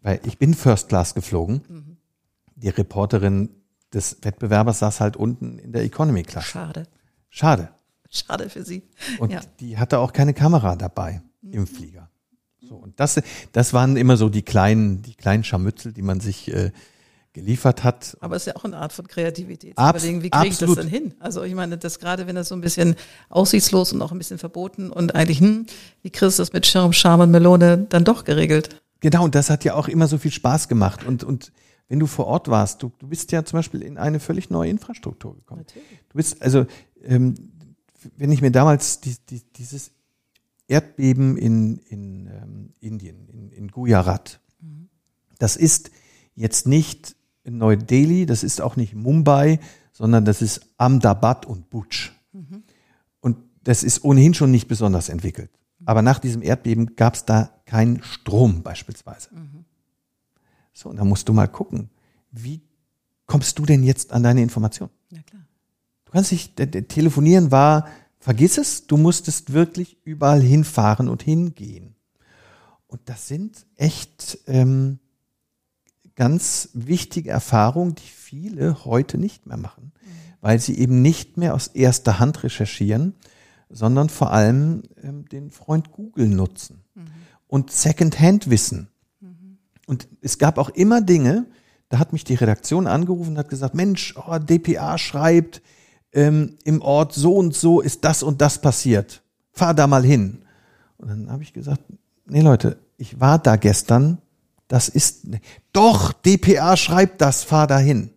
weil ich bin First Class geflogen. Mhm. Die Reporterin des Wettbewerbers saß halt unten in der Economy Class. Schade. Schade. Schade für sie. Und ja. die hatte auch keine Kamera dabei mhm. im Flieger. So, und das, das waren immer so die kleinen, die kleinen Scharmützel, die man sich äh, geliefert hat. Aber es ist ja auch eine Art von Kreativität. Abs überlegen, wie kriege ich das denn hin? Also ich meine, das gerade, wenn das so ein bisschen aussichtslos und auch ein bisschen verboten und eigentlich, hm, wie kriegst du das mit Schirm, Charme und Melone dann doch geregelt? Genau, und das hat ja auch immer so viel Spaß gemacht. Und, und wenn du vor Ort warst, du, du bist ja zum Beispiel in eine völlig neue Infrastruktur gekommen. Natürlich. Du bist, also, ähm, wenn ich mir damals die, die, dieses Erdbeben in, in ähm, Indien, in, in Gujarat, das ist jetzt nicht in Neu-Delhi, das ist auch nicht Mumbai, sondern das ist Ahmedabad und Butch. Und das ist ohnehin schon nicht besonders entwickelt. Aber nach diesem Erdbeben gab es da keinen Strom beispielsweise. So, und da musst du mal gucken, wie kommst du denn jetzt an deine Informationen? Ja, klar. Du kannst nicht, der telefonieren war, vergiss es, du musstest wirklich überall hinfahren und hingehen. Und das sind echt ähm, ganz wichtige Erfahrungen, die viele heute nicht mehr machen, weil sie eben nicht mehr aus erster Hand recherchieren, sondern vor allem ähm, den Freund Google nutzen und Secondhand-Wissen. Und es gab auch immer Dinge, da hat mich die Redaktion angerufen und hat gesagt, Mensch, oh, DPA schreibt, ähm, im Ort so und so ist das und das passiert. Fahr da mal hin. Und dann habe ich gesagt, nee Leute, ich war da gestern, das ist, doch, DPA schreibt das, fahr da hin.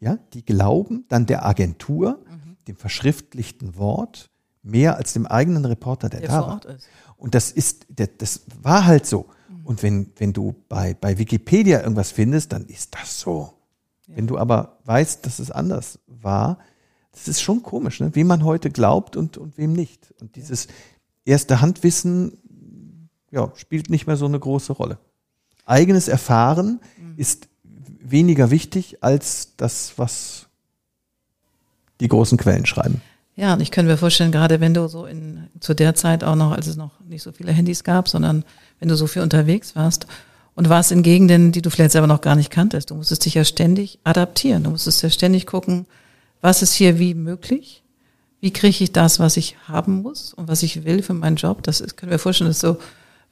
Ja, die glauben dann der Agentur, dem verschriftlichten Wort, mehr als dem eigenen Reporter, der, Der da war. Ist. Und das ist, das, das war halt so. Und wenn, wenn du bei, bei Wikipedia irgendwas findest, dann ist das so. Wenn du aber weißt, dass es anders war, das ist schon komisch, ne? wem man heute glaubt und, und wem nicht. Und dieses erste Handwissen ja, spielt nicht mehr so eine große Rolle. Eigenes Erfahren ist weniger wichtig als das, was die großen Quellen schreiben. Ja, und ich könnte mir vorstellen, gerade wenn du so in, zu der Zeit auch noch, als es noch nicht so viele Handys gab, sondern wenn du so viel unterwegs warst und warst in Gegenden, die du vielleicht selber noch gar nicht kanntest, du musstest dich ja ständig adaptieren. Du musstest ja ständig gucken, was ist hier wie möglich? Wie kriege ich das, was ich haben muss und was ich will für meinen Job? Das ist, können wir vorstellen, dass so,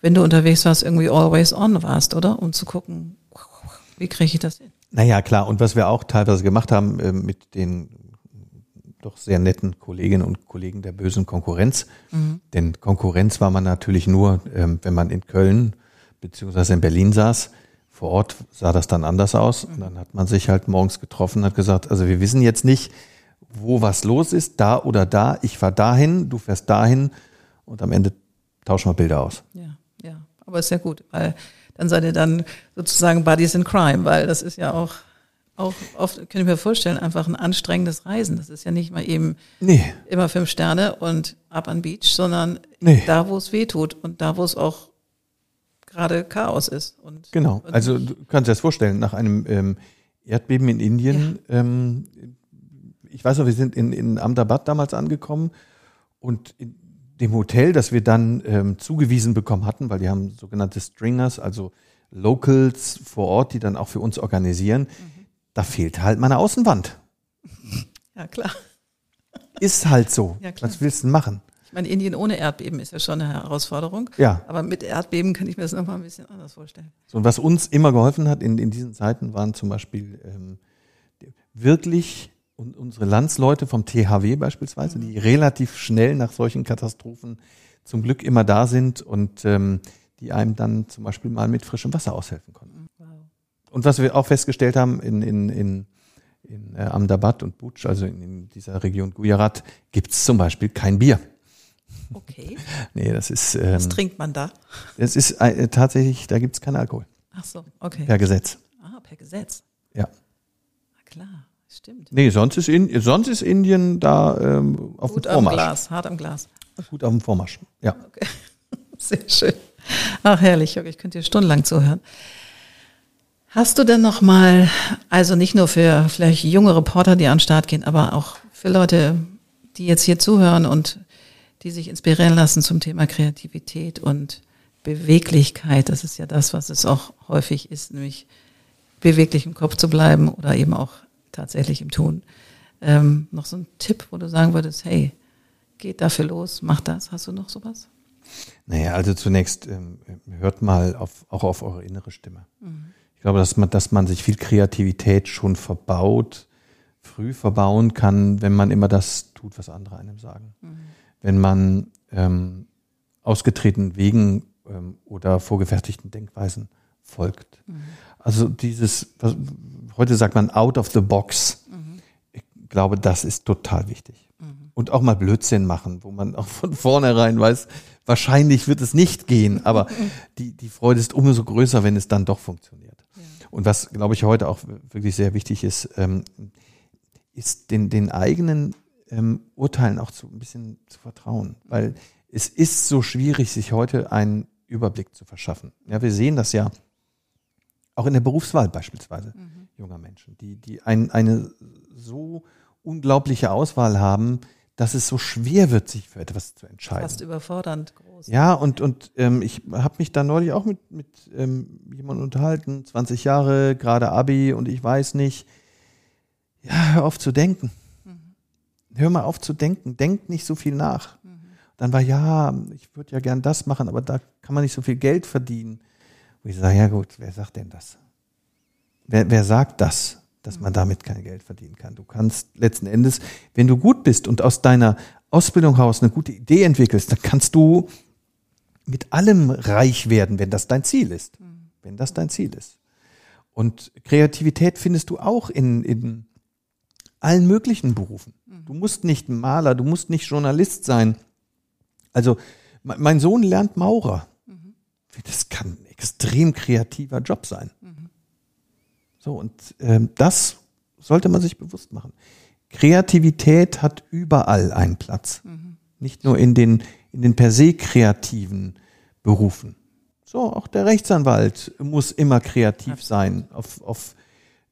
wenn du unterwegs warst, irgendwie always on warst, oder? Um zu gucken, wie kriege ich das hin? Naja, klar. Und was wir auch teilweise gemacht haben äh, mit den doch sehr netten Kolleginnen und Kollegen der bösen Konkurrenz. Denn Konkurrenz war man natürlich nur, ähm, wenn man in Köln beziehungsweise in Berlin saß. Vor Ort sah das dann anders aus. Und dann hat man sich halt morgens getroffen und hat gesagt, also wir wissen jetzt nicht, wo was los ist, da oder da. Ich fahr dahin, du fährst dahin und am Ende tauschen wir Bilder aus. Ja, ja. Aber ist ja gut, weil dann seid ihr dann sozusagen Buddies in Crime, weil das ist ja auch, auch oft, kann ich mir vorstellen, einfach ein anstrengendes Reisen. Das ist ja nicht mal eben Nee, immer fünf Sterne und up on Beach, sondern Nee. da, wo es weh tut und da, wo es auch gerade Chaos ist. Und, Genau. und Also du kannst dir das vorstellen, nach einem ähm, Erdbeben in Indien, ähm, ich weiß noch, wir sind in, in Ahmedabad damals angekommen und in dem Hotel, das wir dann ähm, zugewiesen bekommen hatten, weil die haben sogenannte Stringers, also Locals vor Ort, die dann auch für uns organisieren, da fehlt halt meine Außenwand. ja, klar. Ist halt so. Ja, klar. Was willst du denn machen? Ich meine, Indien ohne Erdbeben ist ja schon eine Herausforderung. Ja. Aber mit Erdbeben kann ich mir das nochmal ein bisschen anders vorstellen. So, und was uns immer geholfen hat in, in diesen Zeiten waren zum Beispiel ähm, wirklich und unsere Landsleute vom THW beispielsweise, die relativ schnell nach solchen Katastrophen zum Glück immer da sind und ähm, die einem dann zum Beispiel mal mit frischem Wasser aushelfen konnten. Wow. Und was wir auch festgestellt haben in, in, in, in äh, Ahmedabad und Butch, also in, in dieser Region Gujarat, gibt's zum Beispiel kein Bier. Okay. Nee, das ist, Was ähm, trinkt man da? das ist äh, tatsächlich, da gibt's keinen Alkohol. Ach so, okay. Per Gesetz. Ah, per Gesetz. Ja. Na klar, stimmt. Nee, sonst ist, in, sonst ist Indien da ähm, auf Gut dem am Vormarsch. Glas, hart am Glas. Gut auf dem Vormarsch. Ja. Okay. Sehr schön. Ach, herrlich. Ich könnte dir stundenlang zuhören. Hast du denn noch mal, also nicht nur für vielleicht junge Reporter, die an den Start gehen, aber auch für Leute, die jetzt hier zuhören und die sich inspirieren lassen zum Thema Kreativität und Beweglichkeit. Das ist ja das, was es auch häufig ist, nämlich beweglich im Kopf zu bleiben oder eben auch tatsächlich im Tun. Ähm, noch so ein Tipp, wo du sagen würdest, hey, geht dafür los, mach das. Hast du noch sowas? Naja, also zunächst ähm, hört mal auf, auch auf eure innere Stimme. Ich glaube, dass man, dass man sich viel Kreativität schon verbaut, früh verbauen kann, wenn man immer das tut, was andere einem sagen. Wenn man ähm, ausgetretenen Wegen ähm, oder vorgefertigten Denkweisen folgt. Mhm. Also dieses, was, heute sagt man out of the box. Mhm. Ich glaube, das ist total wichtig. Mhm. Und auch mal Blödsinn machen, wo man auch von vornherein weiß, wahrscheinlich wird es nicht gehen, aber die, die Freude ist umso größer, wenn es dann doch funktioniert. Ja. Und was, glaube ich, heute auch wirklich sehr wichtig ist, ähm, ist den, den eigenen ähm, Urteilen auch zu, ein bisschen zu vertrauen, weil es ist so schwierig, sich heute einen Überblick zu verschaffen. Ja, wir sehen das ja auch in der Berufswahl beispielsweise mhm. junger Menschen, die, die ein, eine so unglaubliche Auswahl haben, dass es so schwer wird, sich für etwas zu entscheiden. Fast überfordernd groß. Ja, und, und ähm, ich habe mich da neulich auch mit, mit ähm, jemandem unterhalten, 20 Jahre, gerade Abi und ich weiß nicht. Ja, hör auf zu denken. Mhm. Hör mal auf zu denken. Denk nicht so viel nach. Mhm. Dann war, ja, ich würde ja gern das machen, aber da kann man nicht so viel Geld verdienen. Wo ich sage, ja gut, wer sagt denn das? Wer, wer sagt das? dass man damit kein Geld verdienen kann. Du kannst letzten Endes, wenn du gut bist und aus deiner Ausbildung heraus eine gute Idee entwickelst, dann kannst du mit allem reich werden, wenn das dein Ziel ist. Wenn das dein Ziel ist. Und Kreativität findest du auch in, in allen möglichen Berufen. Du musst nicht Maler, du musst nicht Journalist sein. Also mein Sohn lernt Maurer. Das kann ein extrem kreativer Job sein. So, und ähm, das sollte man sich bewusst machen. Kreativität hat überall einen Platz. Mhm. Nicht nur in den, in den per se kreativen Berufen. So, auch der Rechtsanwalt muss immer kreativ sein, auf, auf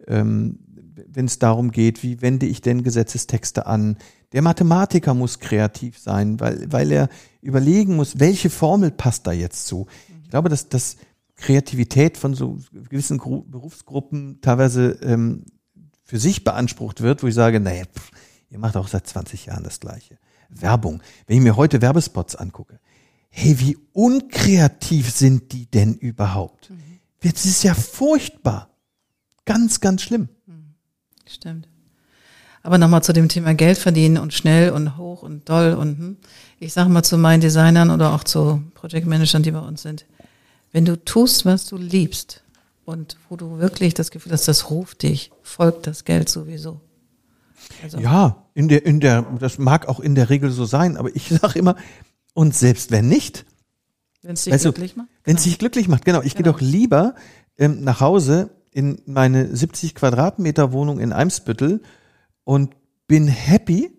ähm, wenn es darum geht, wie wende ich denn Gesetzestexte an. Der Mathematiker muss kreativ sein, weil, weil er überlegen muss, welche Formel passt da jetzt zu. Ich glaube, dass das Kreativität von so gewissen Gru Berufsgruppen teilweise ähm, für sich beansprucht wird, wo ich sage, naja, pff, ihr macht auch seit 20 Jahren das Gleiche. Werbung. Wenn ich mir heute Werbespots angucke, hey, wie unkreativ sind die denn überhaupt? Mhm. Das ist ja furchtbar. Ganz, ganz schlimm. Stimmt. Aber nochmal zu dem Thema Geld verdienen und schnell und hoch und doll und hm. ich sage mal zu meinen Designern oder auch zu Projektmanagern, die bei uns sind, wenn du tust, was du liebst und wo du wirklich das Gefühl hast, das ruft dich, folgt das Geld sowieso. Also. Ja, in der, in der, das mag auch in der Regel so sein, aber ich sage immer, und selbst wenn nicht, wenn es dich glücklich macht? Wenn es genau. dich glücklich macht, genau. Ich genau. gehe doch lieber ähm, nach Hause in meine 70 Quadratmeter Wohnung in Eimsbüttel und bin happy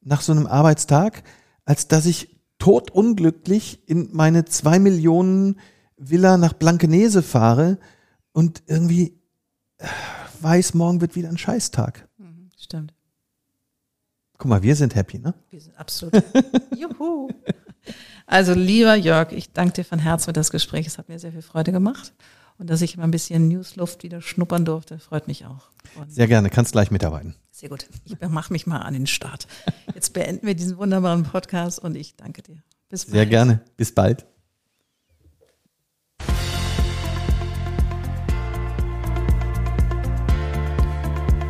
nach so einem Arbeitstag, als dass ich totunglücklich in meine zwei Millionen Villa nach Blankenese fahre und irgendwie äh, weiß, morgen wird wieder ein Scheißtag. Mhm, stimmt. Guck mal, wir sind happy, ne? Wir sind absolut. Juhu. Also, lieber Jörg, ich danke dir von Herzen für das Gespräch. Es hat mir sehr viel Freude gemacht. Und dass ich mal ein bisschen Newsluft wieder schnuppern durfte, freut mich auch. Und sehr gerne, kannst gleich mitarbeiten. Sehr gut. Ich mache mich mal an den Start. Jetzt beenden wir diesen wunderbaren Podcast und ich danke dir. Bis bald. Sehr gerne. Bis bald.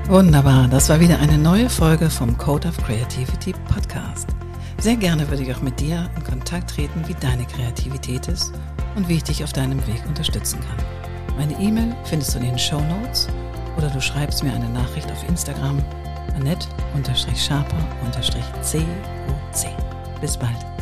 Wunderbar, das war wieder eine neue Folge vom Code of Creativity Podcast. Sehr gerne würde ich auch mit dir in Kontakt treten, wie deine Kreativität ist und wie ich dich auf deinem Weg unterstützen kann. Meine E-Mail findest du in den Show Notes oder du schreibst mir eine Nachricht auf Instagram annette-sharper-coc. Bis bald.